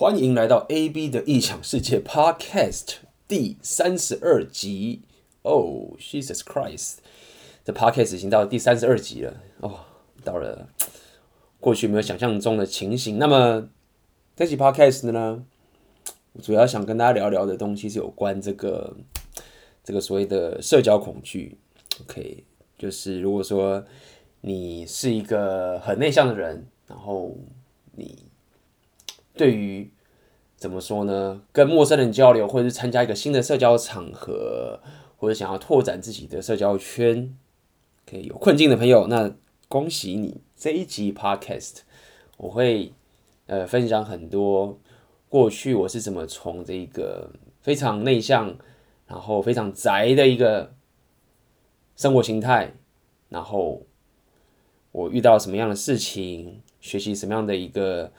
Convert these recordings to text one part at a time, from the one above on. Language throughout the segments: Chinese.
欢迎来到 AB 的异想世界 Podcast 第三十二集。Oh Jesus Christ，这 Podcast 已经到第三十二集了哦，到了过去没有想象中的情形。那么这期 Podcast 呢，我主要想跟大家聊聊的东西是有关这个这个所谓的社交恐惧。OK，就是如果说你是一个很内向的人，然后你。对于怎么说呢？跟陌生人交流，或者是参加一个新的社交场合，或者想要拓展自己的社交圈，可以有困境的朋友，那恭喜你！这一集 Podcast 我会呃分享很多过去我是怎么从这个非常内向，然后非常宅的一个生活形态，然后我遇到什么样的事情，学习什么样的一个。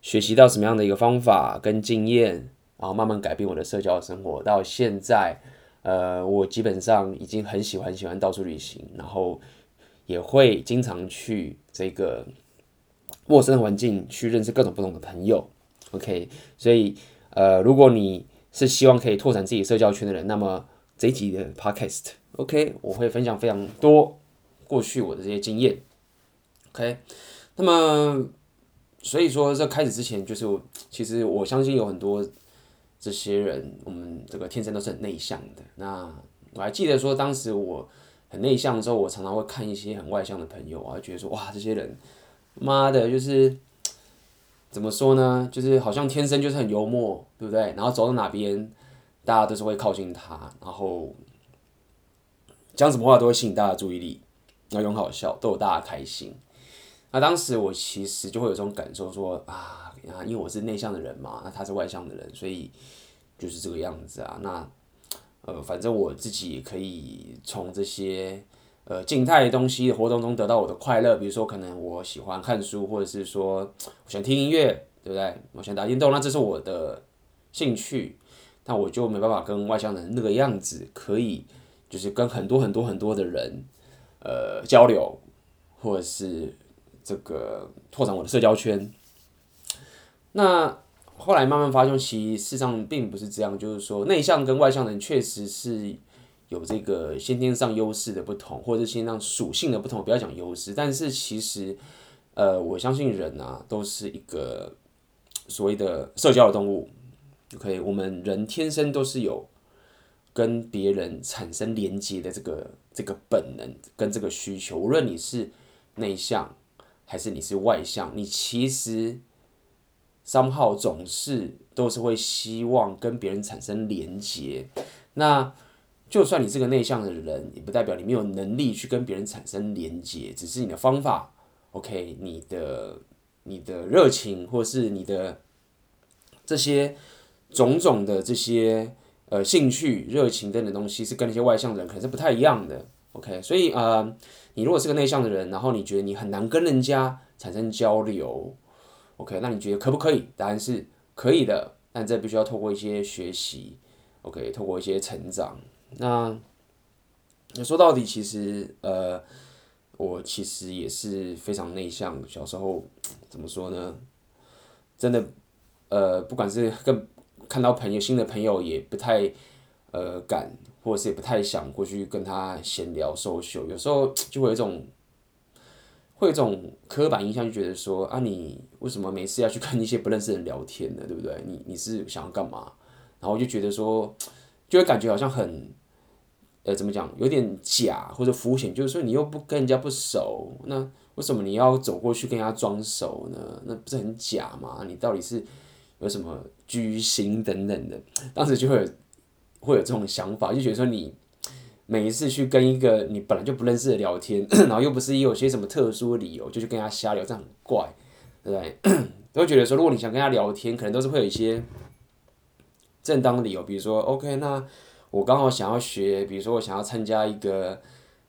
学习到什么样的一个方法跟经验，然后慢慢改变我的社交生活。到现在，呃，我基本上已经很喜欢喜欢到处旅行，然后也会经常去这个陌生的环境去认识各种不同的朋友。OK，所以呃，如果你是希望可以拓展自己社交圈的人，那么这一集的 Podcast，OK，我会分享非常多过去我的这些经验。OK，那么。所以说，在开始之前，就是其实我相信有很多这些人，我们这个天生都是很内向的。那我还记得说，当时我很内向的时候，我常常会看一些很外向的朋友，我还觉得说，哇，这些人，妈的，就是怎么说呢？就是好像天生就是很幽默，对不对？然后走到哪边，大家都是会靠近他，然后讲什么话都会吸引大家注意力，然后很好笑，逗大家开心。那当时我其实就会有这种感受说，说啊，因为我是内向的人嘛，那他是外向的人，所以就是这个样子啊。那呃，反正我自己可以从这些呃静态的东西活动中得到我的快乐，比如说可能我喜欢看书，或者是说我喜欢听音乐，对不对？我喜欢打电动，那这是我的兴趣，但我就没办法跟外向的人那个样子，可以就是跟很多很多很多的人呃交流，或者是。这个拓展我的社交圈，那后来慢慢发现，其实事实上并不是这样。就是说，内向跟外向的人确实是有这个先天上优势的不同，或者是先天上属性的不同。不要讲优势，但是其实，呃，我相信人啊，都是一个所谓的社交的动物。OK，我们人天生都是有跟别人产生连接的这个这个本能跟这个需求，无论你是内向。还是你是外向，你其实三号总是都是会希望跟别人产生连接。那就算你是个内向的人，也不代表你没有能力去跟别人产生连接，只是你的方法，OK，你的你的热情或是你的这些种种的这些呃兴趣、热情等等东西，是跟那些外向的人可能是不太一样的。OK，所以。呃你如果是个内向的人，然后你觉得你很难跟人家产生交流，OK，那你觉得可不可以？答案是可以的，但这必须要透过一些学习，OK，透过一些成长。那说到底，其实呃，我其实也是非常内向。小时候怎么说呢？真的，呃，不管是跟看到朋友、新的朋友，也不太呃敢。或者是也不太想过去跟他闲聊 social，有时候 就会有一种，会有一种刻板印象，就觉得说啊，你为什么每次要去跟一些不认识的人聊天呢？对不对？你你是想要干嘛？然后就觉得说，就会感觉好像很，呃，怎么讲，有点假或者肤浅，就是说你又不跟人家不熟，那为什么你要走过去跟人家装熟呢？那不是很假吗？你到底是有什么居心等等的？当时就会。会有这种想法，就觉得说你每一次去跟一个你本来就不认识的聊天，然后又不是有些什么特殊理由，就去跟他瞎聊，这样很怪，对不对？都会觉得说，如果你想跟他聊天，可能都是会有一些正当理由，比如说，OK，那我刚好想要学，比如说我想要参加一个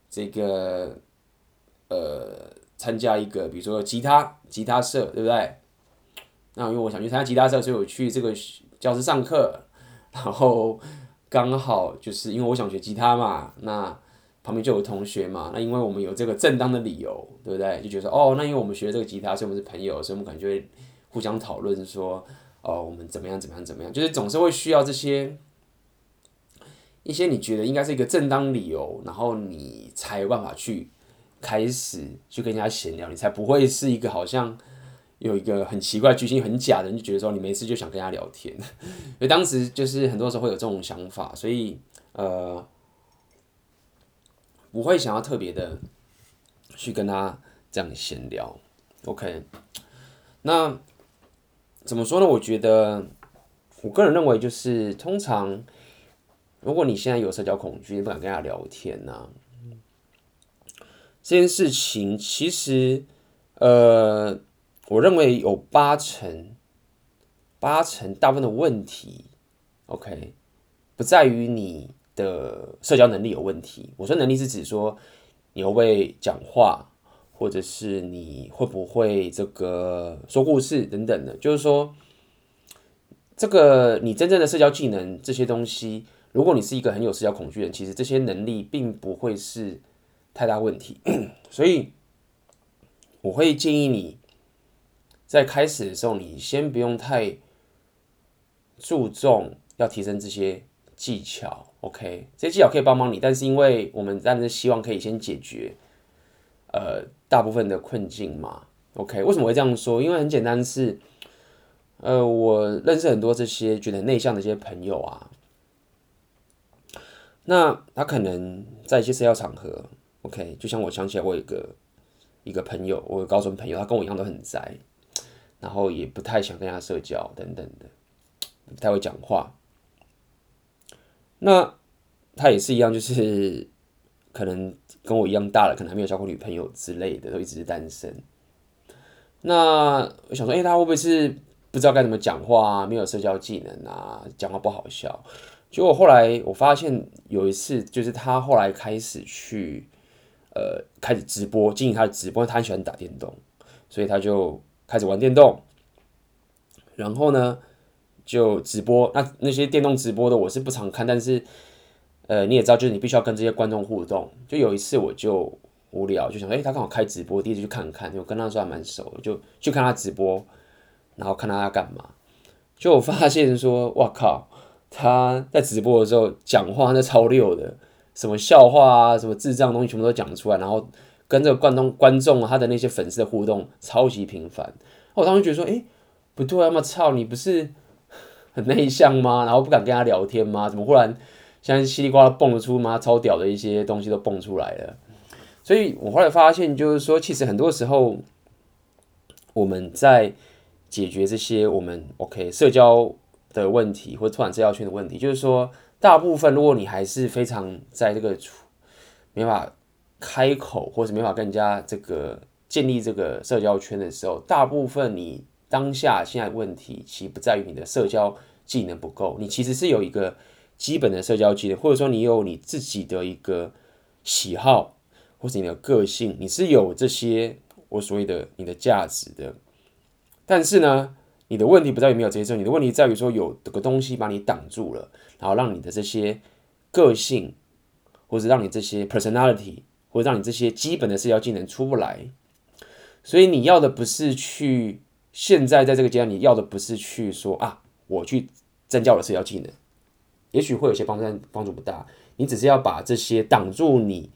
这个呃，参加一个比如说吉他吉他社，对不对？那因为我想去参加吉他社，所以我去这个教室上课，然后。刚好就是因为我想学吉他嘛，那旁边就有同学嘛，那因为我们有这个正当的理由，对不对？就觉得哦，那因为我们学这个吉他，所以我们是朋友，所以我们可能就会互相讨论说，哦，我们怎么样怎么样怎么样，就是总是会需要这些一些你觉得应该是一个正当理由，然后你才有办法去开始去跟人家闲聊，你才不会是一个好像有一个很奇怪、居心很假的人，就觉得说你没事就想跟人家聊天。所以当时就是很多时候会有这种想法，所以呃，不会想要特别的去跟他这样闲聊。OK，那。怎么说呢？我觉得，我个人认为，就是通常，如果你现在有社交恐惧，不敢跟他聊天呢、啊，这件事情其实，呃，我认为有八成，八成大部分的问题，OK，不在于你的社交能力有问题。我说能力是指说你会不会讲话。或者是你会不会这个说故事等等的，就是说，这个你真正的社交技能这些东西，如果你是一个很有社交恐惧的人，其实这些能力并不会是太大问题。所以我会建议你在开始的时候，你先不用太注重要提升这些技巧，OK？这些技巧可以帮帮你，但是因为我们当然是希望可以先解决。呃，大部分的困境嘛，OK，为什么会这样说？因为很简单是，呃，我认识很多这些觉得内向的一些朋友啊，那他可能在一些社交场合，OK，就像我想起来，我有一个一个朋友，我有高中朋友，他跟我一样都很宅，然后也不太想跟他社交等等的，不太会讲话。那他也是一样，就是。可能跟我一样大了，可能还没有交过女朋友之类的，都一直是单身。那我想说，哎、他会不会是不知道该怎么讲话啊？没有社交技能啊？讲话不好笑？结果后来我发现有一次，就是他后来开始去呃开始直播，经营他的直播，他很喜欢打电动，所以他就开始玩电动。然后呢，就直播。那那些电动直播的我是不常看，但是。呃，你也知道，就是你必须要跟这些观众互动。就有一次，我就无聊，就想说，哎、他刚好开直播，第一次去看看。我跟他说还蛮熟，就去看他直播，然后看他在干嘛。就我发现说，哇靠，他在直播的时候讲话那超溜的，什么笑话啊，什么智障东西全部都讲出来，然后跟这个观众观众他的那些粉丝的互动超级频繁。我当时觉得说，哎、不对啊，嘛操，你不是很内向吗？然后不敢跟他聊天吗？怎么忽然？现在稀里呱啦蹦出吗超屌的一些东西都蹦出来了，所以我后来发现，就是说，其实很多时候我们在解决这些我们 OK 社交的问题或者拓展社交圈的问题，就是说，大部分如果你还是非常在这个没法开口，或是没法跟人家这个建立这个社交圈的时候，大部分你当下现在问题其实不在于你的社交技能不够，你其实是有一个。基本的社交技能，或者说你有你自己的一个喜好，或是你的个性，你是有这些我所谓的你的价值的。但是呢，你的问题不在于没有这些，你的问题在于说有这个东西把你挡住了，然后让你的这些个性，或者让你这些 personality，会让你这些基本的社交技能出不来。所以你要的不是去现在在这个阶段，你要的不是去说啊，我去增加我的社交技能。也许会有些帮助，但帮助不大。你只是要把这些挡住，你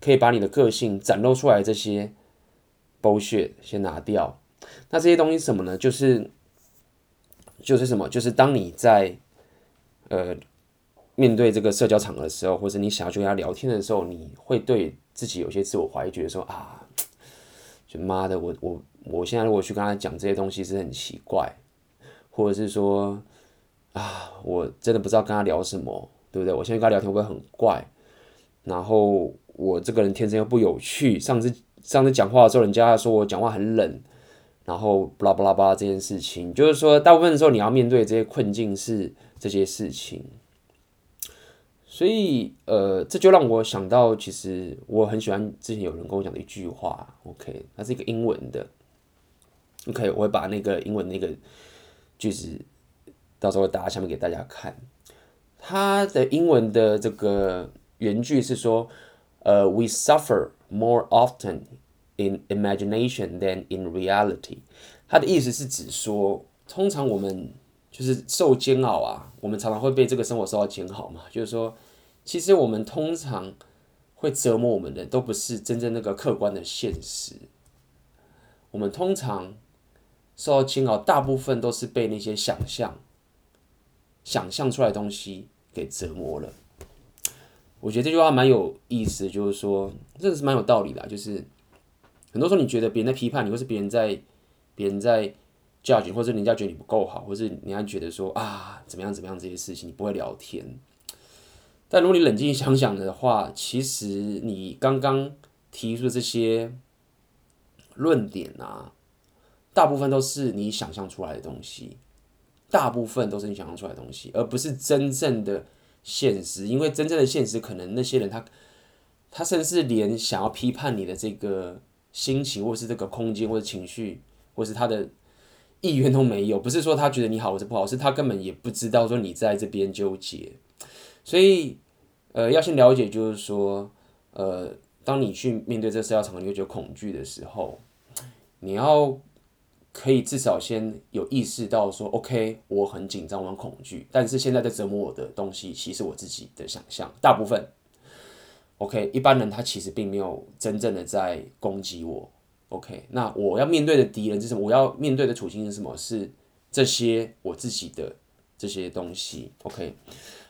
可以把你的个性展露出来这些 bullshit 先拿掉。那这些东西什么呢？就是就是什么？就是当你在呃面对这个社交场合的时候，或者你想要去跟他聊天的时候，你会对自己有些自我怀疑，觉得说啊，就妈的，我我我现在如果去跟他讲这些东西是很奇怪，或者是说。啊，我真的不知道跟他聊什么，对不对？我现在跟他聊天会很怪？然后我这个人天生又不有趣。上次上次讲话的时候，人家说我讲话很冷，然后巴拉巴拉巴拉这件事情，就是说大部分的时候你要面对这些困境是这些事情。所以呃，这就让我想到，其实我很喜欢之前有人跟我讲的一句话，OK，它是一个英文的，OK，我会把那个英文那个句子。到时候打下面给大家看，它的英文的这个原句是说，呃，We suffer more often in imagination than in reality。它的意思是指说，通常我们就是受煎熬啊，我们常常会被这个生活受到煎熬嘛。就是说，其实我们通常会折磨我们的，都不是真正那个客观的现实。我们通常受到煎熬，大部分都是被那些想象、想象出来的东西给折磨了。我觉得这句话蛮有意思，就是说，这个是蛮有道理的，就是。很多时候，你觉得别人在批判你，或是别人在别人在 judge，或者人家觉得你不够好，或是人家觉得说啊怎么样怎么样这些事情，你不会聊天。但如果你冷静想想的话，其实你刚刚提出的这些论点啊，大部分都是你想象出来的东西，大部分都是你想象出来的东西，而不是真正的现实。因为真正的现实，可能那些人他他甚至连想要批判你的这个。心情，或是这个空间，或者情绪，或是他的意愿都没有。不是说他觉得你好或者不好，是他根本也不知道说你在这边纠结。所以，呃，要先了解，就是说，呃，当你去面对这社交场合，你会觉得恐惧的时候，你要可以至少先有意识到说，OK，我很紧张，我很恐惧，但是现在在折磨我的东西，其实我自己的想象，大部分。OK，一般人他其实并没有真正的在攻击我。OK，那我要面对的敌人是什么？我要面对的处境是什么？是这些我自己的这些东西。OK，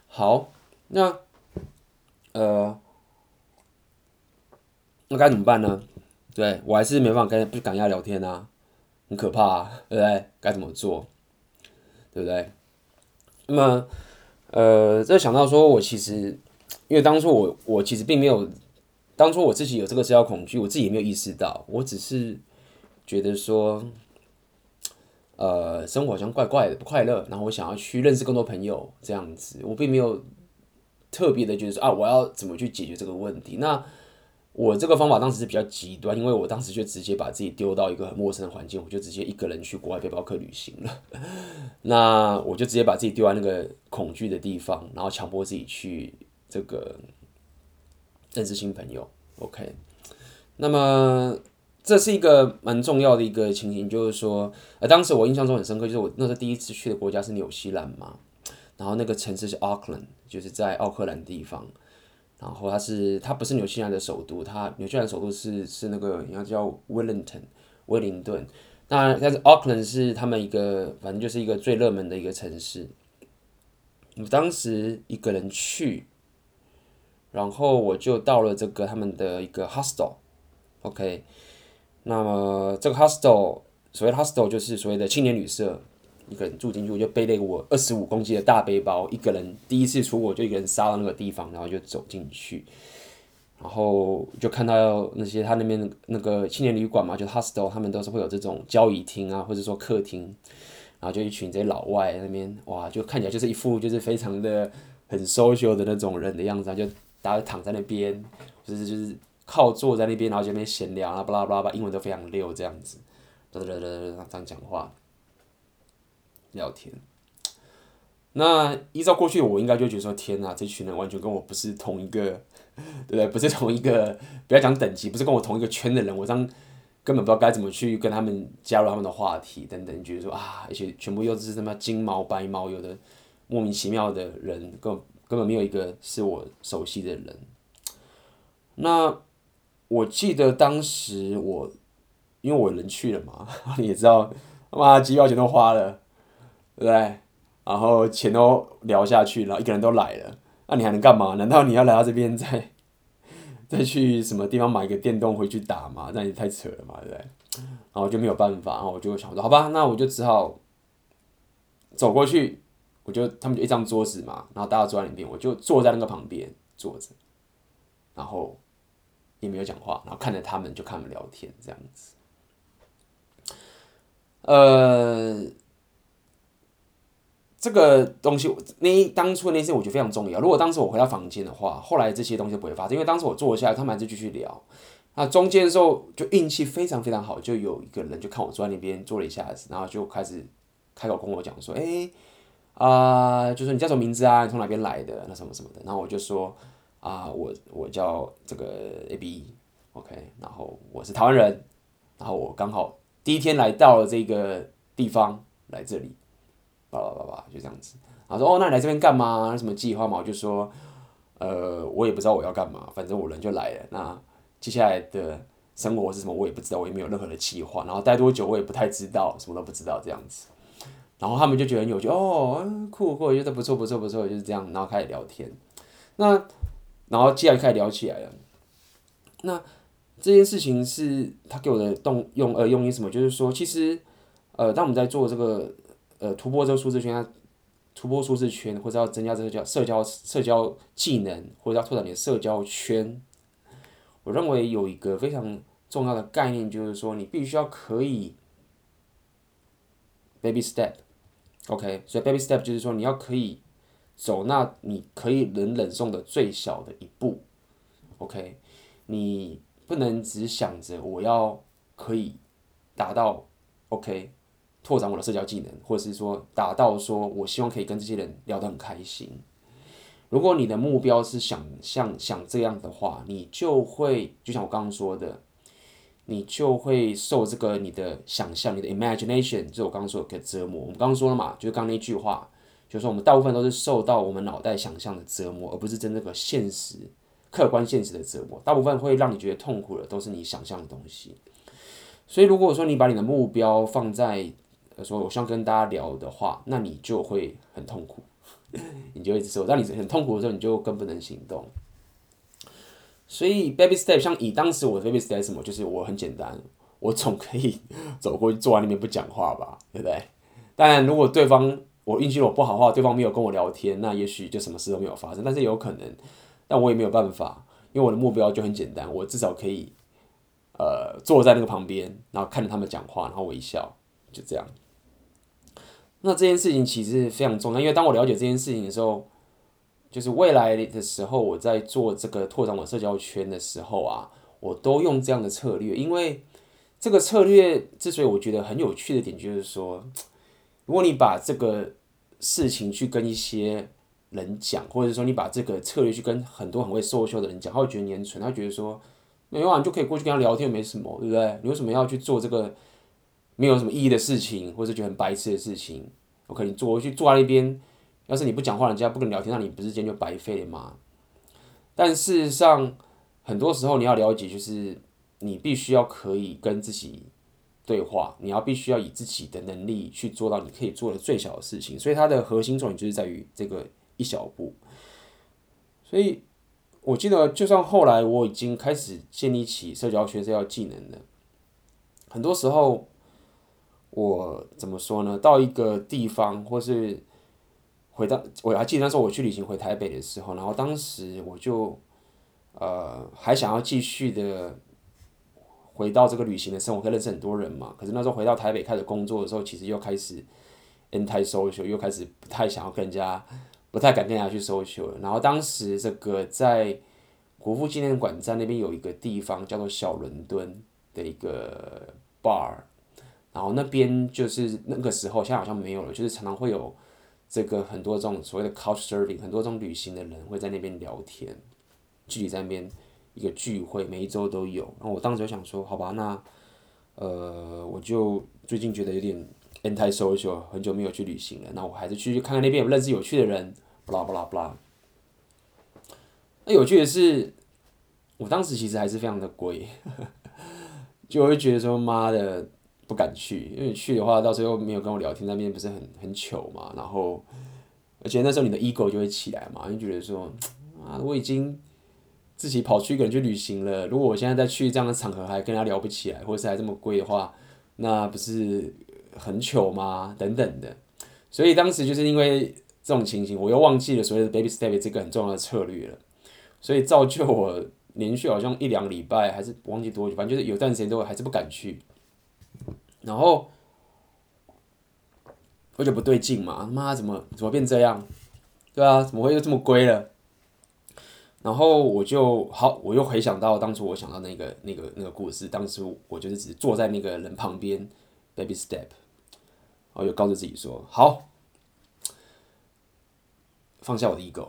好，那呃，那该怎么办呢？对，我还是没办法跟不敢跟他聊天啊，很可怕，对不对？该怎么做？对不对？那么呃，这想到说我其实。因为当初我我其实并没有，当初我自己有这个社交恐惧，我自己也没有意识到，我只是觉得说，呃，生活好像怪怪的，不快乐，然后我想要去认识更多朋友这样子，我并没有特别的觉得说啊，我要怎么去解决这个问题。那我这个方法当时是比较极端，因为我当时就直接把自己丢到一个很陌生的环境，我就直接一个人去国外背包客旅行了。那我就直接把自己丢在那个恐惧的地方，然后强迫自己去。这个认识新朋友，OK。那么这是一个蛮重要的一个情形，就是说，呃，当时我印象中很深刻，就是我那时候第一次去的国家是纽西兰嘛，然后那个城市是 Auckland，就是在奥克兰地方，然后它是它不是纽西兰的首都，它纽西兰首都是是那个应该叫 Wellington 威灵顿，那但是 Auckland 是他们一个反正就是一个最热门的一个城市，我当时一个人去。然后我就到了这个他们的一个 hostel，OK，那么这个 hostel 所谓 hostel 就是所谓的青年旅社，一个人住进去，我就背了一个我二十五公斤的大背包，一个人第一次出国就一个人杀到那个地方，然后就走进去，然后就看到那些他那边那个青年旅馆嘛，就 hostel 他们都是会有这种交谊厅啊，或者说客厅，然后就一群这些老外那边哇，就看起来就是一副就是非常的很 social 的那种人的样子，就。大家躺在那边，就是就是靠坐在那边，然后就那边闲聊啊，巴拉巴拉，英文都非常溜，这样子，这样讲话，聊天。那依照过去，我应该就觉得说，天哪，这群人完全跟我不是同一个，对不对？不是同一个，不要讲等级，不是跟我同一个圈的人，我这样根本不知道该怎么去跟他们加入他们的话题等等。觉得说啊，而且全部又是什么金毛白毛，有的莫名其妙的人，根。根本没有一个是我熟悉的人。那我记得当时我，因为我人去了嘛，你也知道，妈机票钱都花了，对不对？然后钱都聊下去，然后一个人都来了，那你还能干嘛？难道你要来到这边再 再去什么地方买一个电动回去打吗？那也太扯了嘛，对不对？然后就没有办法，然后我就想说，好吧，那我就只好走过去。我就他们就一张桌子嘛，然后大家坐在里面，我就坐在那个旁边坐着，然后也没有讲话，然后看着他们就看他们聊天这样子。呃，这个东西那当初那些我觉得非常重要。如果当时我回到房间的话，后来这些东西不会发生，因为当时我坐下来，他们还是继续聊。那中间的时候就运气非常非常好，就有一个人就看我坐在那边坐了一下子，然后就开始开口跟我讲说：“哎、”啊、就说你叫什么名字啊？你从哪边来的？那什么什么的。然后我就说啊、我我叫这个 A B，OK，然后我是台湾人，然后我刚好第一天来到了这个地方，来这里，叭叭叭叭，就这样子。然后说哦，那你来这边干嘛？什么计划嘛？我就说，呃，我也不知道我要干嘛，反正我人就来了。那接下来的生活是什么，我也不知道，我也没有任何的计划。然后待多久，我也不太知道，什么都不知道这样子。然后他们就觉得很有趣，哦，酷酷，觉得不错不错不错，就是这样。然后开始聊天，那然后接下来开始聊起来了。那这件事情是他给我的动用呃用意什么？就是说，其实呃，当我们在做这个呃突破这个舒适圈，突破舒适圈，或者要增加这个叫社交社交技能，或者要拓展你的社交圈，我认为有一个非常重要的概念，就是说你必须要可以 baby step，OK，所以 baby step 就是说你要可以走那你可以能忍受的最小的一步，OK。你不能只想着我要可以达到 OK，拓展我的社交技能，或者是说达到说我希望可以跟这些人聊得很开心。如果你的目标是想像想这样的话，你就会就像我刚刚说的，你就会受这个你的想象、你的 imagination，就是我刚刚说的折磨。我们刚刚说了嘛，就是刚刚那句话，就是说我们大部分都是受到我们脑袋想象的折磨，而不是真正的现实。客观现实的折磨，大部分会让你觉得痛苦的，都是你想象的东西。所以，如果说你把你的目标放在说我希望跟大家聊的话，那你就会很痛苦，你就一直说。当你很痛苦的时候，你就更不能行动。所以，baby step，像以当时我的 baby step 什么，就是我很简单，我总可以走过去坐在那边不讲话吧，对不对？当然，如果对方我运气我不好的话，对方没有跟我聊天，那也许就什么事都没有发生。但是有可能。但我也没有办法，因为我的目标就很简单，我至少可以，呃，坐在那个旁边，然后看着他们讲话，然后微笑，就这样。那这件事情其实非常重要，因为当我了解这件事情的时候，就是未来的时候，我在做这个拓展我社交圈的时候啊，我都用这样的策略，因为这个策略之所以我觉得很有趣的点，就是说，如果你把这个事情去跟一些人讲，或者说你把这个策略去跟很多很会收秀的人讲，他会觉得你很蠢，他觉得说没有啊，你就可以过去跟他聊天，没什么，对不对？你为什么要去做这个没有什么意义的事情，或者觉得很白痴的事情？我可能坐回去坐在那边，要是你不讲话，人家不跟你聊天，那你不是今天就白费了吗？但事实上，很多时候你要了解，就是你必须要可以跟自己对话，你要必须要以自己的能力去做到你可以做的最小的事情。所以它的核心重点就是在于这个。一小步，所以我记得，就算后来我已经开始建立起社交圈、社交技能了，很多时候我怎么说呢？到一个地方，或是回到，我还记得那时候我去旅行回台北的时候，然后当时我就呃还想要继续的回到这个旅行的生活，可以认识很多人嘛。可是那时候回到台北开始工作的时候，其实又开始 anti-social，又开始不太想要跟人家。不太敢跟人家去 social，然后当时这个在国父纪念馆站那边有一个地方叫做小伦敦的一个 bar，然后那边就是那个时候现在好像没有了，就是常常会有这个很多这种所谓的 couchsurfing，很多这种旅行的人会在那边聊天，聚集在那边一个聚会，每一周都有。然后我当时就想说，好吧，那呃我就最近觉得有点。Anti-social，很久没有去旅行了，那我还是去看看那边有认识有趣的人，巴拉巴拉巴拉。那有趣的是，我当时其实还是非常的贵，就会觉得说妈的不敢去，因为去的话到时候没有跟我聊天，那边不是很很糗嘛。然后，而且那时候你的 ego 就会起来嘛，就觉得说 啊，我已经自己跑去一个人去旅行了，如果我现在再去这样的场合还跟他聊不起来，或者是还这么贵的话，那不是。很糗吗？等等的，所以当时就是因为这种情形，我又忘记了所谓的 baby step 这个很重要的策略了，所以造就我连续好像一两礼拜，还是忘记多久，反正就是有段时间都还是不敢去。然后我就不对劲嘛，他妈怎么怎么变这样？对啊，怎么会又这么龟了？然后我就好，我又回想到当初我想到那个那个那个故事，当时我就是只坐在那个人旁边，baby step。我就告诉自己说：“好，放下我的 ego。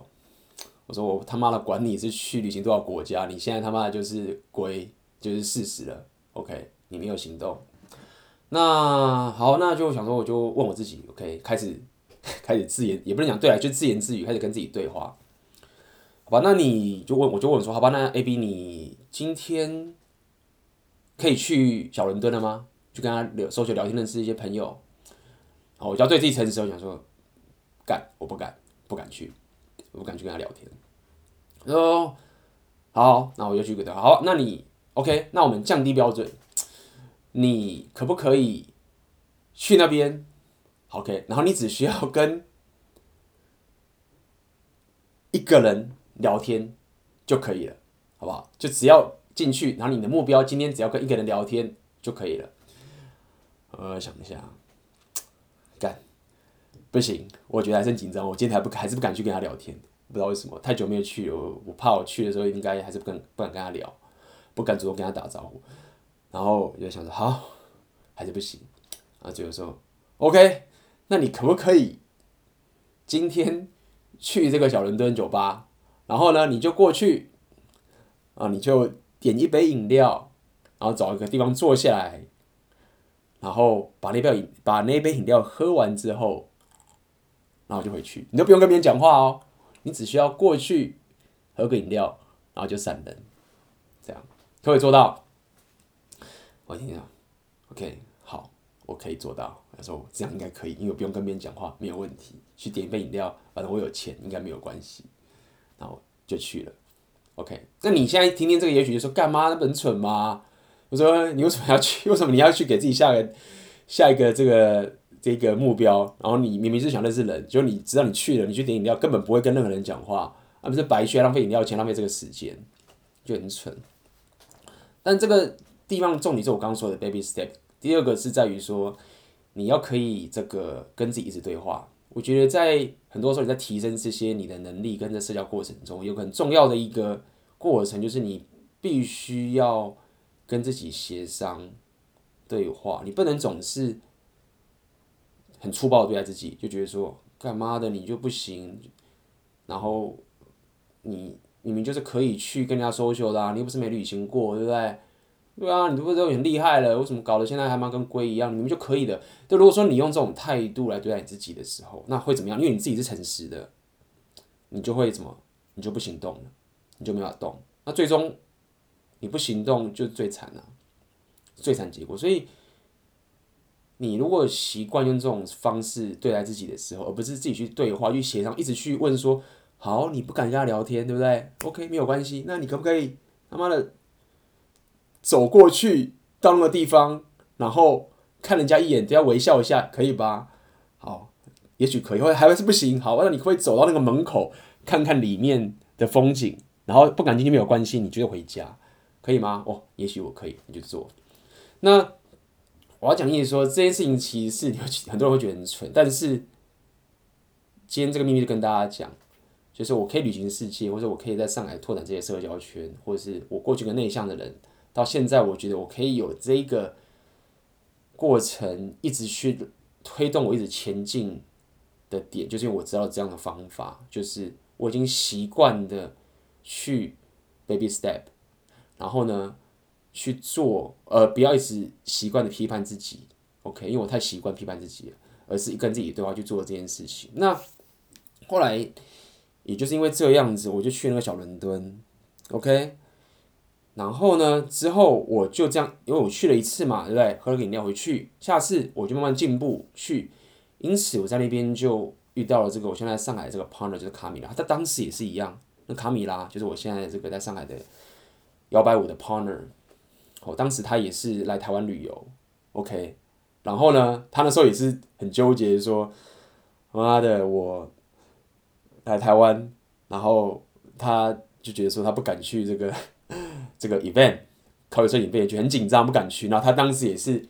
我说我他妈的管你是去旅行多少国家，你现在他妈的就是龟，就是事实了。OK，你没有行动。那好，那就想说，我就问我自己，OK，开始开始自言，也不能讲对啊，就自言自语，开始跟自己对话。好吧，那你就问，我就问说，好吧，那 AB 你今天可以去小伦敦了吗？就跟他聊，收集聊天认识一些朋友。好，我就要对自己诚实，我想说，干，我不敢，不敢去，我不敢去跟他聊天。他说，好，那我就去给他。好，那你 OK？那我们降低标准，你可不可以去那边？OK，然后你只需要跟一个人。聊天就可以了，好不好？就只要进去，然后你的目标今天只要跟一个人聊天就可以了。呃，想一下，干，不行，我觉得还是紧张。我今天还不还是不敢去跟他聊天，不知道为什么，太久没有去，我，我怕我去的时候应该还是不敢不敢跟他聊，不敢主动跟他打招呼。然后就想说，好，还是不行。然后最后说，OK，那你可不可以今天去这个小伦敦酒吧？然后呢，你就过去，啊，你就点一杯饮料，然后找一个地方坐下来，然后把那杯饮把那杯饮料喝完之后，然后就回去，你都不用跟别人讲话哦，你只需要过去喝个饮料，然后就闪人，这样可以做到？我听听，OK，好，我可以做到。他说这样应该可以，因为我不用跟别人讲话，没有问题。去点一杯饮料，反正我有钱，应该没有关系。然后就去了，OK。那你现在听听这个，也许就说干嘛？那很蠢吗？我说你为什么要去？为什么你要去给自己下个下一个这个这个目标？然后你明明是想认识人，就你知道你去了，你去点饮料根本不会跟任何人讲话，而不是白去浪费饮料钱，浪费这个时间，就很蠢。但这个地方重点是我刚刚说的 baby step。第二个是在于说，你要可以这个跟自己一直对话。我觉得在很多时候你在提升这些你的能力跟在社交过程中，有很重要的一个过程，就是你必须要跟自己协商对话，你不能总是很粗暴对待自己，就觉得说干嘛的你就不行，然后你你们就是可以去跟人家 social 啦，你又不是没旅行过，对不对？对啊，你都不都很厉害了，为什么搞得现在还蛮跟龟一样？你们就可以的。就如果说你用这种态度来对待你自己的时候，那会怎么样？因为你自己是诚实的，你就会怎么？你就不行动了，你就没法动。那最终你不行动就最惨了，最惨结果。所以你如果习惯用这种方式对待自己的时候，而不是自己去对话、去协商、一直去问说：“好，你不敢跟他聊天，对不对？”OK，没有关系。那你可不可以他妈的？走过去到那个地方，然后看人家一眼，都要微笑一下，可以吧？好，也许可以，或还是不行。好，那你会走到那个门口，看看里面的风景，然后不敢进去没有关系，你就回家，可以吗？哦，也许我可以，你就做。那我要讲的意思说，这件事情其实是很多人会觉得很蠢，但是今天这个秘密就跟大家讲，就是我可以旅行世界，或者我可以在上海拓展这些社交圈，或者是我过去一个内向的人。到现在，我觉得我可以有这个过程，一直去推动我一直前进的点，就是因为我知道这样的方法，就是我已经习惯的去 baby step，然后呢去做，呃，不要一直习惯的批判自己，OK，因为我太习惯批判自己了，而是跟自己对话去做这件事情。那后来也就是因为这样子，我就去那个小伦敦，OK。然后呢，之后我就这样，因为我去了一次嘛，对不对？喝了饮料回去，下次我就慢慢进步去。因此我在那边就遇到了这个我现在上海这个 partner，就是卡米拉。他当时也是一样，那卡米拉就是我现在这个在上海的摇摆舞的 partner。哦，当时他也是来台湾旅游，OK。然后呢，他那时候也是很纠结，说妈的，我来台湾，然后他就觉得说他不敢去这个。这个 event，考虑摄影 event 就很紧张，不敢去。然后他当时也是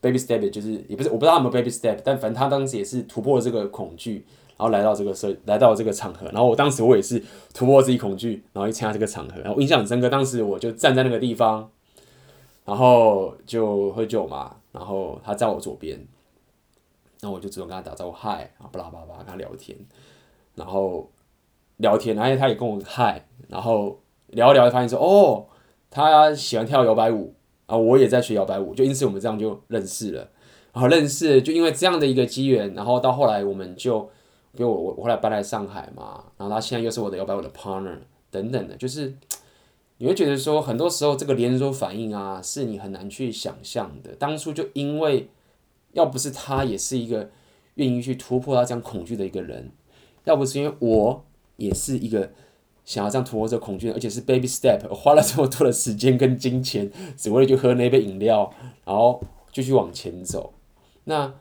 baby step，就是也不是我不知道他有没有 baby step，但反正他当时也是突破了这个恐惧，然后来到这个社，来到这个场合。然后我当时我也是突破自己恐惧，然后去参加这个场合。然后印象很深刻，当时我就站在那个地方，然后就喝酒嘛。然后他在我左边，然后我就主动跟他打招呼，嗨，啊，巴拉巴拉跟他聊天，然后聊天，然后他也跟我嗨，然后聊一聊，就发现说哦。他喜欢跳摇摆舞啊，我也在学摇摆舞，就因此我们这样就认识了。然后认识，就因为这样的一个机缘，然后到后来我们就，比如我我我后来搬来上海嘛，然后他现在又是我的摇摆舞的 partner 等等的，就是你会觉得说，很多时候这个连锁反应啊，是你很难去想象的。当初就因为要不是他，也是一个愿意去突破他这样恐惧的一个人，要不是因为我也是一个。想要这样突破这恐惧，而且是 baby step，花了这么多的时间跟金钱，只为了去喝那杯饮料，然后继续往前走。那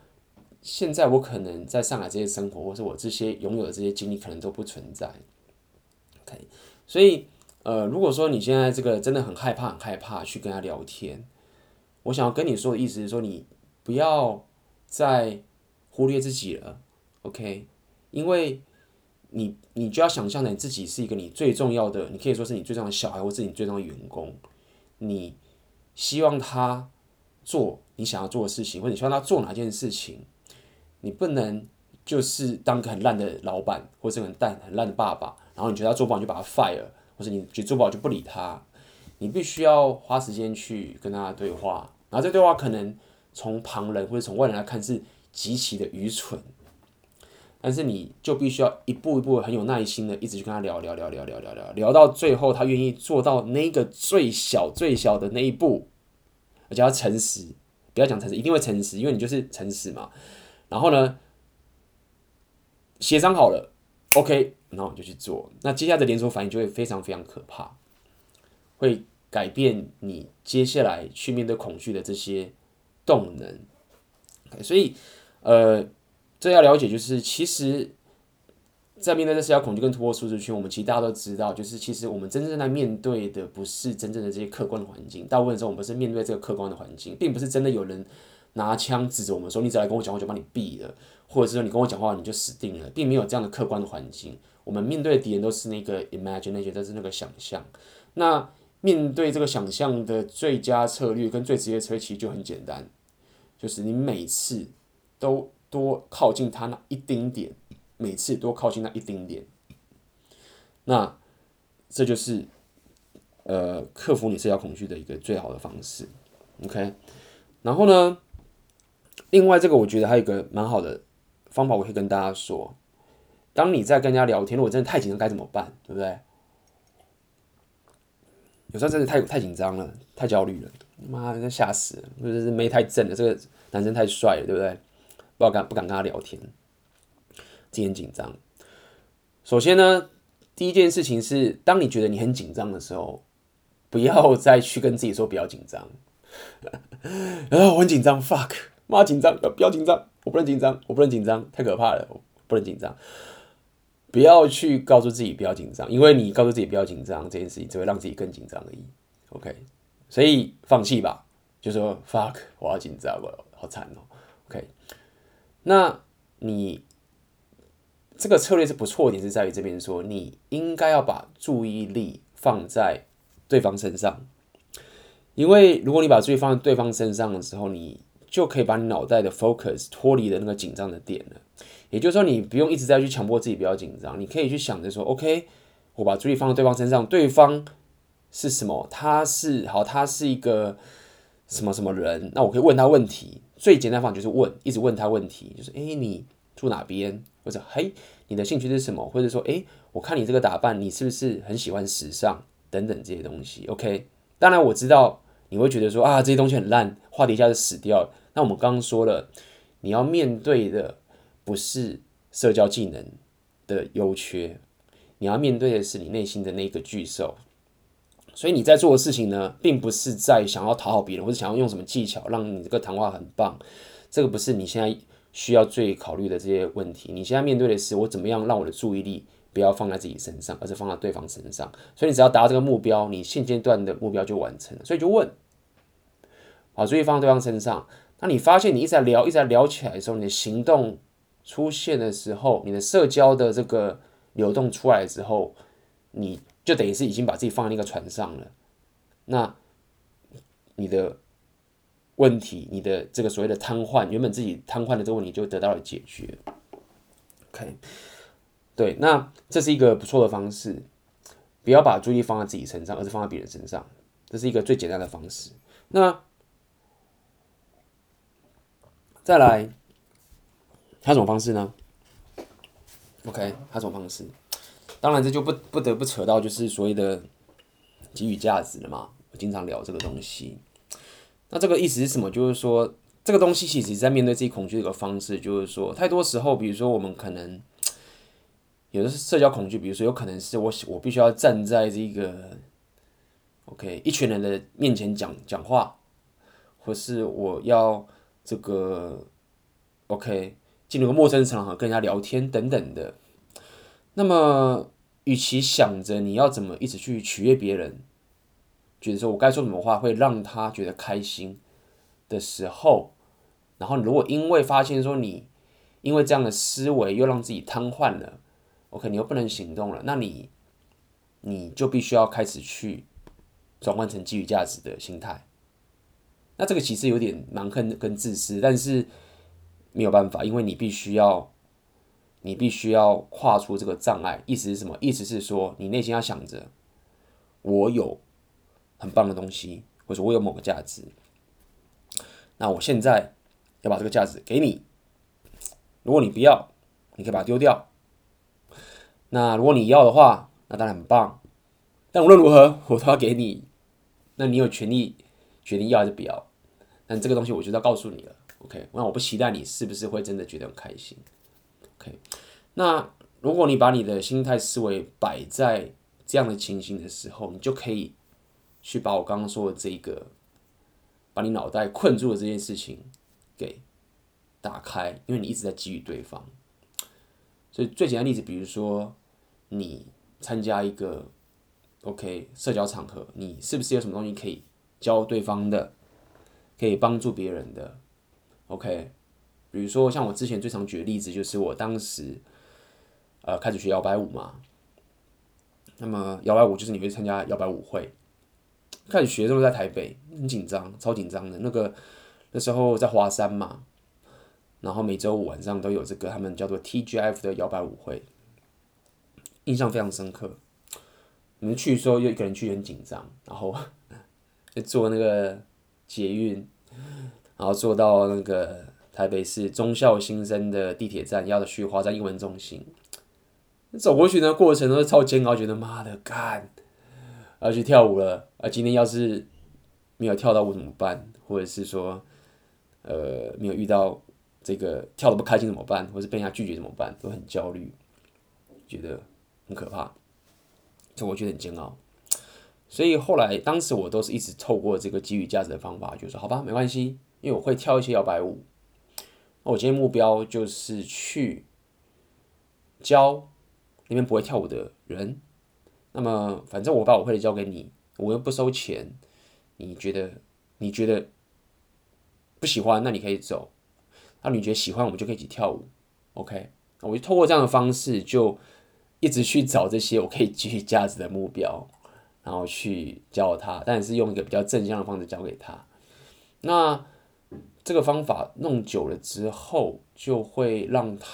现在我可能在上海这些生活，或是我这些拥有的这些经历，可能都不存在。OK，所以呃，如果说你现在这个真的很害怕，很害怕去跟他聊天，我想要跟你说的意思是说，你不要再忽略自己了。OK，因为。你你就要想象你自己是一个你最重要的，你可以说是你最重要的小孩，或是你最重要的员工。你希望他做你想要做的事情，或者你希望他做哪件事情，你不能就是当个很烂的老板，或是很烂很烂的爸爸。然后你觉得他做不好，你就把他 fire，或者你觉得做不好就不理他。你必须要花时间去跟他对话，然后这对话可能从旁人或者从外人来看是极其的愚蠢。但是你就必须要一步一步很有耐心的一直去跟他聊聊聊聊聊聊聊，聊到最后他愿意做到那个最小最小的那一步，而且要诚实，不要讲诚实，一定会诚实，因为你就是诚实嘛。然后呢，协商好了，OK，然后你就去做，那接下来的连锁反应就会非常非常可怕，会改变你接下来去面对恐惧的这些动能。所以，呃。这要了解，就是其实，在面对这社交恐惧跟突破舒适圈，我们其实大家都知道，就是其实我们真正在面对的不是真正的这些客观的环境。大部分时候，我们不是面对这个客观的环境，并不是真的有人拿枪指着我们说：“你只要来跟我讲话，我就把你毙了。”或者是说你跟我讲话，你就死定了，并没有这样的客观的环境。我们面对的敌人都是那个 imagination，都是那个想象。那面对这个想象的最佳策略跟最直接的策略，其实就很简单，就是你每次都。多靠近他那一丁点，每次多靠近那一丁点，那这就是呃克服你社交恐惧的一个最好的方式。OK，然后呢，另外这个我觉得还有一个蛮好的方法，我可以跟大家说，当你在跟人家聊天，如果真的太紧张该怎么办？对不对？有时候真的太太紧张了，太焦虑了，妈的，吓死了！就是妹太正了，这个男生太帅了，对不对？不敢不敢跟他聊天，今天紧张。首先呢，第一件事情是，当你觉得你很紧张的时候，不要再去跟自己说不要紧张。啊，我很紧张，fuck，妈紧张，不要紧张，我不能紧张，我不能紧张，太可怕了，我不能紧张。不要去告诉自己不要紧张，因为你告诉自己不要紧张这件事情，只会让自己更紧张而已。OK，所以放弃吧，就说 fuck，我要紧张，我好惨哦。OK。那你这个策略是不错的点是在于这边说，你应该要把注意力放在对方身上，因为如果你把注意放在对方身上的时候，你就可以把你脑袋的 focus 脱离了那个紧张的点了。也就是说，你不用一直在去强迫自己不要紧张，你可以去想着说，OK，我把注意放在对方身上，对方是什么？他是好，他是一个什么什么人？那我可以问他问题。最简单方法就是问，一直问他问题，就是诶，你住哪边？或者嘿，你的兴趣是什么？或者说诶，我看你这个打扮，你是不是很喜欢时尚？等等这些东西。OK，当然我知道你会觉得说啊，这些东西很烂，话题一下就死掉了。那我们刚刚说了，你要面对的不是社交技能的优缺，你要面对的是你内心的那个巨兽。所以你在做的事情呢，并不是在想要讨好别人，或者想要用什么技巧让你这个谈话很棒。这个不是你现在需要最考虑的这些问题。你现在面对的是我怎么样让我的注意力不要放在自己身上，而是放在对方身上。所以你只要达到这个目标，你现阶段的目标就完成了。所以就问，把注意力放在对方身上。当你发现你一直在聊，一直在聊起来的时候，你的行动出现的时候，你的社交的这个流动出来之后，你。就等于是已经把自己放在那个船上了，那你的问题，你的这个所谓的瘫痪，原本自己瘫痪的这个问题就得到了解决。OK，对，那这是一个不错的方式，不要把注意力放在自己身上，而是放在别人身上，这是一个最简单的方式。那再来，还有什么方式呢？OK，还有什么方式？当然，这就不不得不扯到就是所谓的给予价值了嘛。我经常聊这个东西。那这个意思是什么？就是说，这个东西其实在面对自己恐惧的一个方式，就是说，太多时候，比如说我们可能有的是社交恐惧，比如说有可能是我我必须要站在这个 OK 一群人的面前讲讲话，或是我要。这个 OK，进入个陌生场合跟人家聊天等等的，那么，与其想着你要怎么一直去取悦别人，觉得说我该说什么话会让他觉得开心的时候，然后如果因为发现说你因为这样的思维又让自己瘫痪了，OK，你又不能行动了，那你你就必须要开始去转换成给予价值的心态。那这个其实有点蛮横跟自私，但是没有办法，因为你必须要，你必须要跨出这个障碍。意思是什么？意思是说，你内心要想着，我有很棒的东西，或者我有某个价值，那我现在要把这个价值给你。如果你不要，你可以把它丢掉。那如果你要的话，那当然很棒。但无论如何，我都要给你。那你有权利决定要还是不要。但这个东西我就要告诉你了，OK？那我不期待你是不是会真的觉得很开心，OK？那如果你把你的心态思维摆在这样的情形的时候，你就可以去把我刚刚说的这一个，把你脑袋困住的这件事情给打开，因为你一直在给予对方。所以最简单的例子，比如说你参加一个 OK 社交场合，你是不是有什么东西可以教对方的？可以帮助别人的，OK，比如说像我之前最常举的例子，就是我当时呃开始学摇摆舞嘛。那么摇摆舞就是你会参加摇摆舞会，开始学的时候在台北，很紧张，超紧张的。那个那时候在华山嘛，然后每周五晚上都有这个他们叫做 TGF 的摇摆舞会，印象非常深刻。我们去的时候又一个人去很紧张，然后就 坐那个。捷运，然后坐到那个台北市忠孝新生的地铁站，要去华山英文中心。走过去的过程都是超煎熬，觉得妈的干，要去跳舞了。啊，今天要是没有跳到舞怎么办？或者是说，呃，没有遇到这个跳的不开心怎么办？或是被人家拒绝怎么办？都很焦虑，觉得很可怕。这我觉得很煎熬。所以后来，当时我都是一直透过这个给予价值的方法，就是说好吧，没关系，因为我会跳一些摇摆舞。我今天目标就是去教那边不会跳舞的人。那么，反正我把我会的教给你，我又不收钱。你觉得你觉得不喜欢，那你可以走。那你觉得喜欢，我们就可以一起跳舞。OK，我就透过这样的方式，就一直去找这些我可以给予价值的目标。然后去教他，但是用一个比较正向的方式教给他。那这个方法弄久了之后，就会让他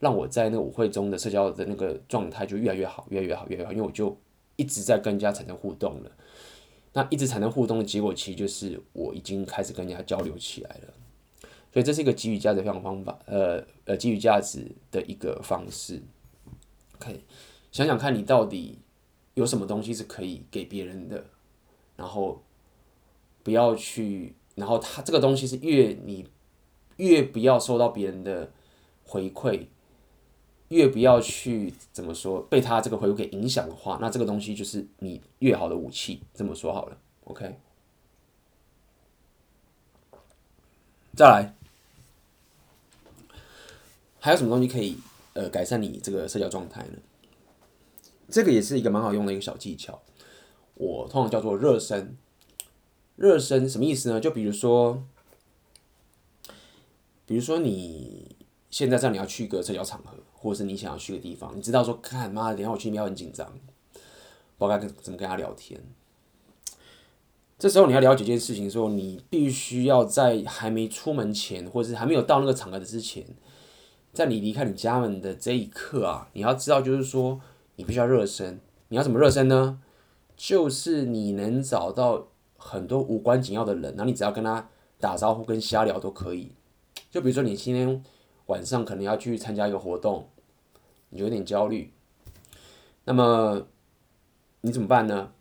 让我在那个舞会中的社交的那个状态就越来越好，越来越好，越来越好。因为我就一直在跟人家产生互动了。那一直产生互动的结果，其实就是我已经开始跟人家交流起来了。所以这是一个给予价值的方法，呃呃，给予价值的一个方式。OK，想想看你到底。有什么东西是可以给别人的，然后不要去，然后他这个东西是越你越不要受到别人的回馈，越不要去怎么说被他这个回馈给影响的话，那这个东西就是你越好的武器。这么说好了，OK。再来，还有什么东西可以呃改善你这个社交状态呢？这个也是一个蛮好用的一个小技巧，我通常叫做热身。热身什么意思呢？就比如说，比如说你现在知道你要去一个社交场合，或者是你想要去个地方，你知道说，看妈的，等下我去那边很紧张，不知道该怎么跟他聊天。这时候你要了解一件事情，说你必须要在还没出门前，或者是还没有到那个场合的之前，在你离开你家门的这一刻啊，你要知道就是说。你必须要热身，你要怎么热身呢？就是你能找到很多无关紧要的人，然后你只要跟他打招呼、跟瞎聊都可以。就比如说你今天晚上可能要去参加一个活动，你有点焦虑，那么你怎么办呢？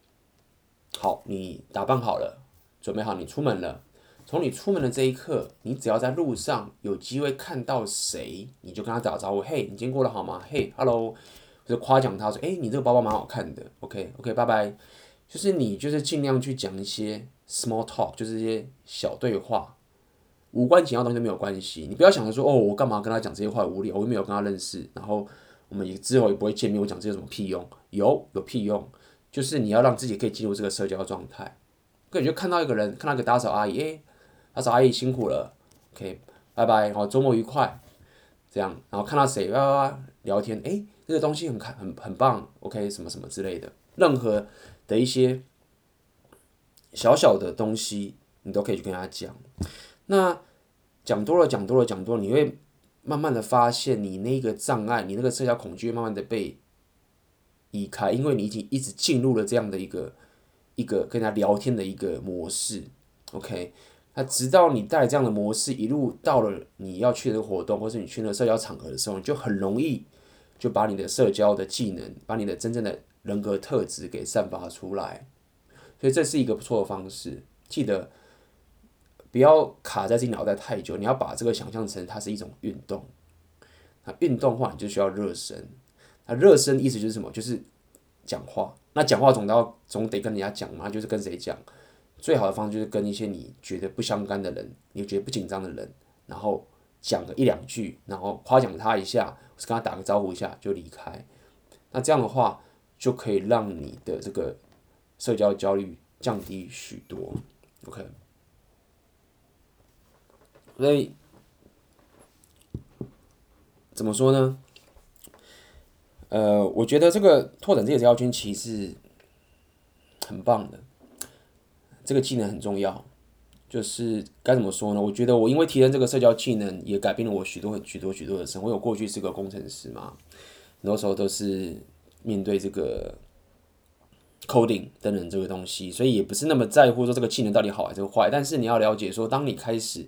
好，你打扮好了，准备好，你出门了。从你出门的这一刻，你只要在路上有机会看到谁，你就跟他打招呼，嘿，你今天过得好吗？嘿，hello，或者夸奖他说，诶，你这个包包蛮好看的，OK，OK，拜拜。就是你就是尽量去讲一些 small talk，就是一些小对话，无关紧要的东西都没有关系。你不要想着说，哦，我干嘛跟他讲这些话无聊，我又没有跟他认识，然后我们也之后也不会见面，我讲这些有什么屁用？有，有屁用，就是你要让自己可以进入这个社交状态。可你就看到一个人，看到一个打扫阿姨，诶。打扫：“阿姨辛苦了，OK，拜拜，好，周末愉快。”这样，然后看到谁哇哇聊天，诶，这个东西很看很很棒，OK，什么什么之类的，任何的一些小小的东西，你都可以去跟他讲。那讲多了，讲多了，讲多了，你会慢慢的发现，你那个障碍，你那个社交恐惧，慢慢的被移开，因为你已经一直进入了这样的一个一个跟他聊天的一个模式，OK。那直到你带这样的模式一路到了你要去的活动，或是你去那社交场合的时候，你就很容易就把你的社交的技能，把你的真正的人格特质给散发出来。所以这是一个不错的方式。记得不要卡在自己脑袋太久，你要把这个想象成它是一种运动。那运动的话，你就需要热身。那热身意思就是什么？就是讲话。那讲话总要总得跟人家讲嘛，就是跟谁讲？最好的方式就是跟一些你觉得不相干的人，你觉得不紧张的人，然后讲个一两句，然后夸奖他一下，是跟他打个招呼一下就离开。那这样的话就可以让你的这个社交焦虑降低许多。OK，所以怎么说呢？呃，我觉得这个拓展这个社交圈其实很棒的。这个技能很重要，就是该怎么说呢？我觉得我因为提升这个社交技能，也改变了我许多许多许多的生活。我有过去是个工程师嘛，很多时候都是面对这个 coding 等等这个东西，所以也不是那么在乎说这个技能到底好还是坏。但是你要了解说，当你开始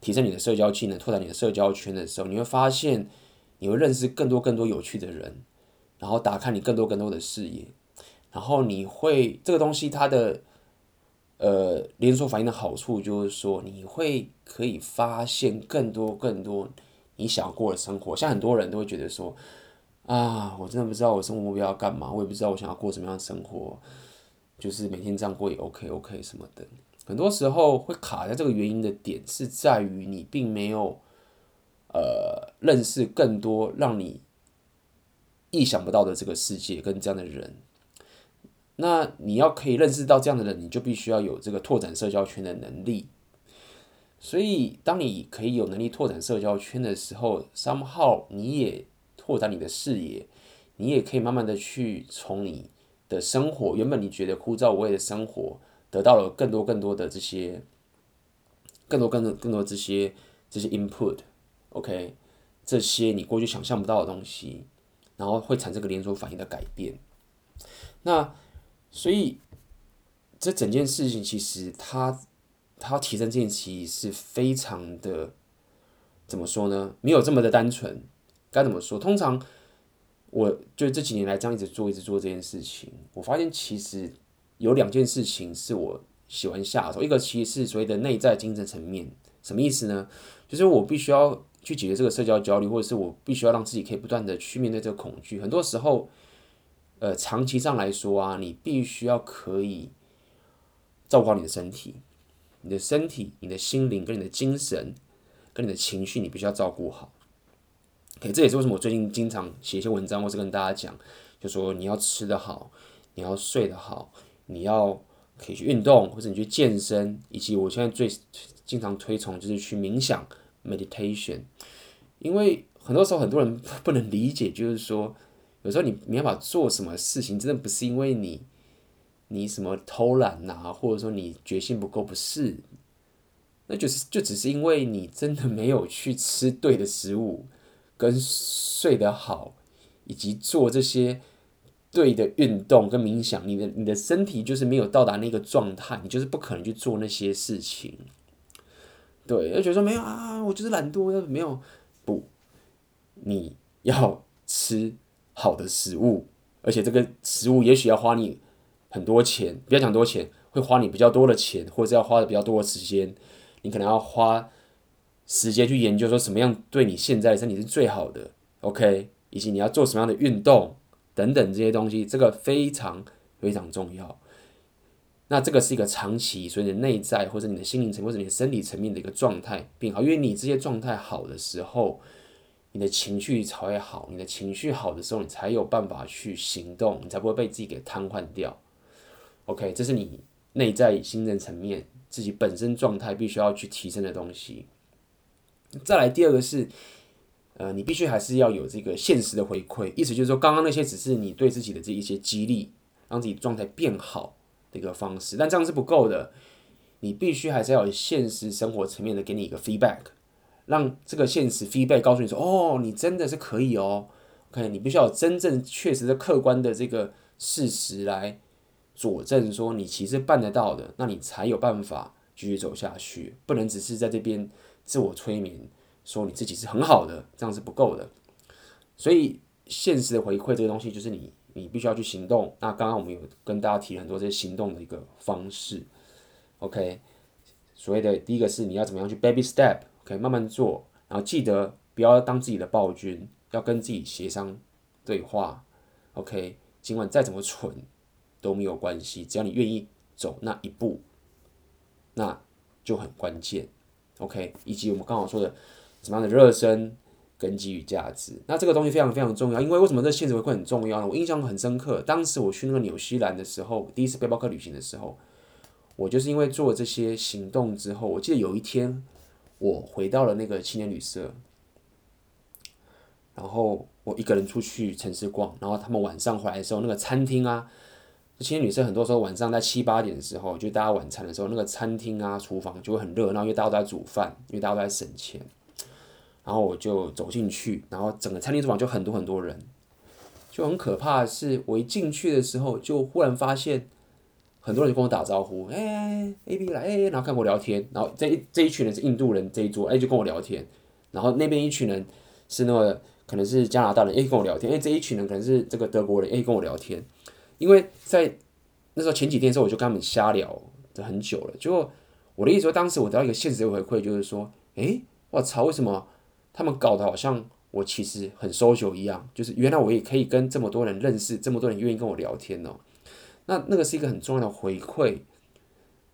提升你的社交技能，拓展你的社交圈的时候，你会发现你会认识更多更多有趣的人，然后打开你更多更多的视野，然后你会这个东西它的。呃，连锁反应的好处就是说，你会可以发现更多更多你想要过的生活。像很多人都会觉得说，啊，我真的不知道我生活目标要干嘛，我也不知道我想要过什么样的生活，就是每天这样过也 OK OK 什么的。很多时候会卡在这个原因的点是在于你并没有呃认识更多让你意想不到的这个世界跟这样的人。那你要可以认识到这样的人，你就必须要有这个拓展社交圈的能力。所以，当你可以有能力拓展社交圈的时候，somehow 你也拓展你的视野，你也可以慢慢的去从你的生活，原本你觉得枯燥无味的生活，得到了更多更多的这些，更多更多更多这些这些 input，OK，这些你过去想象不到的东西，然后会产生个连锁反应的改变。那所以，这整件事情其实他，他提升这件事情是非常的，怎么说呢？没有这么的单纯。该怎么说？通常，我就这几年来这样一直做，一直做这件事情，我发现其实有两件事情是我喜欢下手。一个其实是所谓的内在精神层面，什么意思呢？就是我必须要去解决这个社交焦虑，或者是我必须要让自己可以不断的去面对这个恐惧。很多时候。呃，长期上来说啊，你必须要可以照顾好你的身体，你的身体、你的心灵跟你的精神跟你的情绪，你必须要照顾好。OK，这也是为什么我最近经常写一些文章，或是跟大家讲，就说你要吃得好，你要睡得好，你要可以去运动，或者你去健身，以及我现在最经常推崇就是去冥想 （meditation），因为很多时候很多人 不能理解，就是说。有时候你没办法做什么事情，真的不是因为你你什么偷懒呐、啊，或者说你决心不够，不是，那就是就只是因为你真的没有去吃对的食物，跟睡得好，以及做这些对的运动跟冥想，你的你的身体就是没有到达那个状态，你就是不可能去做那些事情。对，就觉得说没有啊，我就是懒惰，没有不，你要吃好的食物，而且这个食物也许要花你很多钱，不要讲多钱，会花你比较多的钱，或者要花的比较多的时间，你可能要花时间去研究说什么样对你现在的身体是最好的，OK，以及你要做什么样的运动等等这些东西，这个非常非常重要。那这个是一个长期，所以你的内在或者你的心灵层或者你的身体层面的一个状态变好，因为你这些状态好的时候，你的情绪才会好，你的情绪好的时候，你才有办法去行动，你才不会被自己给瘫痪掉。OK，这是你内在心灵层面自己本身状态必须要去提升的东西。再来第二个是，呃，你必须还是要有这个现实的回馈，意思就是说，刚刚那些只是你对自己的这一些激励，让自己状态变好的。一个方式，但这样是不够的。你必须还是要有现实生活层面的给你一个 feedback，让这个现实 feedback 告诉你说：“哦，你真的是可以哦。” OK，你必须要有真正确实的客观的这个事实来佐证说你其实办得到的，那你才有办法继续走下去。不能只是在这边自我催眠说你自己是很好的，这样是不够的。所以现实的回馈这个东西就是你。你必须要去行动。那刚刚我们有跟大家提很多这些行动的一个方式，OK。所谓的第一个是你要怎么样去 baby step 可以慢慢做。然后记得不要当自己的暴君，要跟自己协商对话，OK。尽管再怎么蠢都没有关系，只要你愿意走那一步，那就很关键，OK。以及我们刚好说的什么样的热身。跟给予价值，那这个东西非常非常重要，因为为什么这现实回馈很重要呢？我印象很深刻，当时我去那个纽西兰的时候，第一次背包客旅行的时候，我就是因为做这些行动之后，我记得有一天我回到了那个青年旅社，然后我一个人出去城市逛，然后他们晚上回来的时候，那个餐厅啊，青年旅社很多时候晚上在七八点的时候，就大家晚餐的时候，那个餐厅啊，厨房就会很热闹，因为大家都在煮饭，因为大家都在省钱。然后我就走进去，然后整个餐厅厨房就很多很多人，就很可怕是，我一进去的时候，就忽然发现很多人就跟我打招呼，哎，A B 来，哎，然后跟我聊天，然后这一这一群人是印度人这一桌，哎，就跟我聊天，然后那边一群人是那个可能是加拿大人，哎，跟我聊天，哎，这一群人可能是这个德国人，哎，跟我聊天，因为在那时候前几天的时候，我就跟他们瞎聊的很久了，结果我的意思说，当时我得到一个现实的回馈，就是说，哎，我操，为什么？他们搞得好像我其实很 social 一样，就是原来我也可以跟这么多人认识，这么多人愿意跟我聊天哦。那那个是一个很重要的回馈，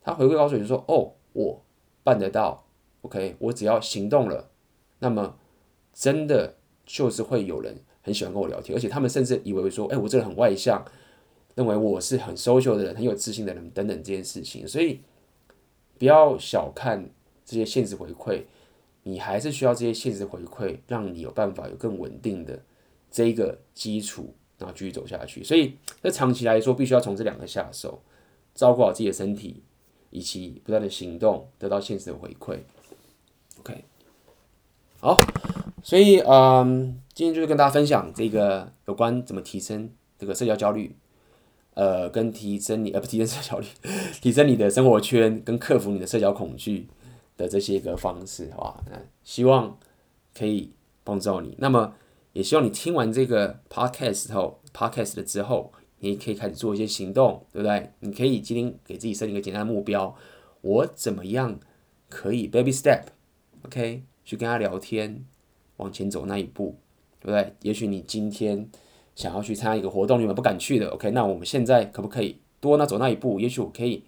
他回馈告诉你说：“哦，我办得到，OK，我只要行动了，那么真的就是会有人很喜欢跟我聊天，而且他们甚至以为说，哎，我这个人很外向，认为我是很 social 的人，很有自信的人等等这件事情。所以不要小看这些现实回馈。”你还是需要这些现实回馈，让你有办法有更稳定的这一个基础，然后继续走下去。所以，这长期来说，必须要从这两个下手，照顾好自己的身体，以及不断的行动，得到现实的回馈。OK，好，所以嗯，今天就是跟大家分享这个有关怎么提升这个社交焦虑，呃，跟提升你呃不提升社交焦虑，提升你的生活圈，跟克服你的社交恐惧。的这些个方式，好吧，那希望可以帮助到你。那么，也希望你听完这个 podcast 后，podcast 了之后，你可以开始做一些行动，对不对？你可以今天给自己设定一个简单的目标，我怎么样可以 baby step，OK，去跟他聊天，往前走那一步，对不对？也许你今天想要去参加一个活动，你们不敢去的，OK，那我们现在可不可以多那走那一步？也许我可以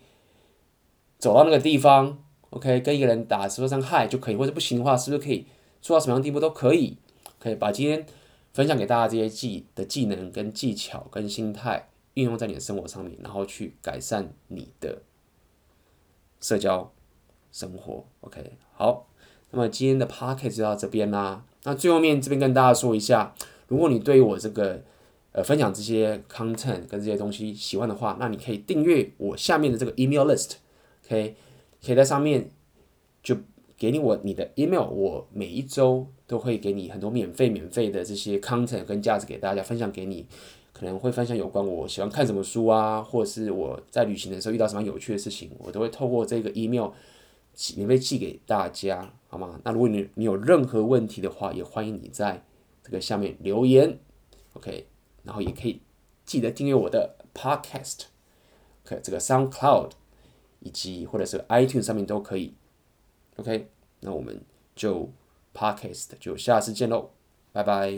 走到那个地方。OK，跟一个人打说声嗨就可以，或者不行的话，是不是可以做到什么样的地步都可以？可以把今天分享给大家这些技的技能跟技巧跟心态运用在你的生活上面，然后去改善你的社交生活。OK，好，那么今天的 Podcast 就到这边啦。那最后面这边跟大家说一下，如果你对于我这个呃分享这些 content 跟这些东西喜欢的话，那你可以订阅我下面的这个 email list。OK。可以在上面就给你我你的 email，我每一周都会给你很多免费免费的这些 content 跟价值给大家分享给你，可能会分享有关我喜欢看什么书啊，或者是我在旅行的时候遇到什么有趣的事情，我都会透过这个 email 免费寄给大家，好吗？那如果你你有任何问题的话，也欢迎你在这个下面留言，OK，然后也可以记得订阅我的 Podcast，OK，这个 SoundCloud 以及或者是 iTunes 上面都可以，OK，那我们就 Podcast 就下次见喽，拜拜。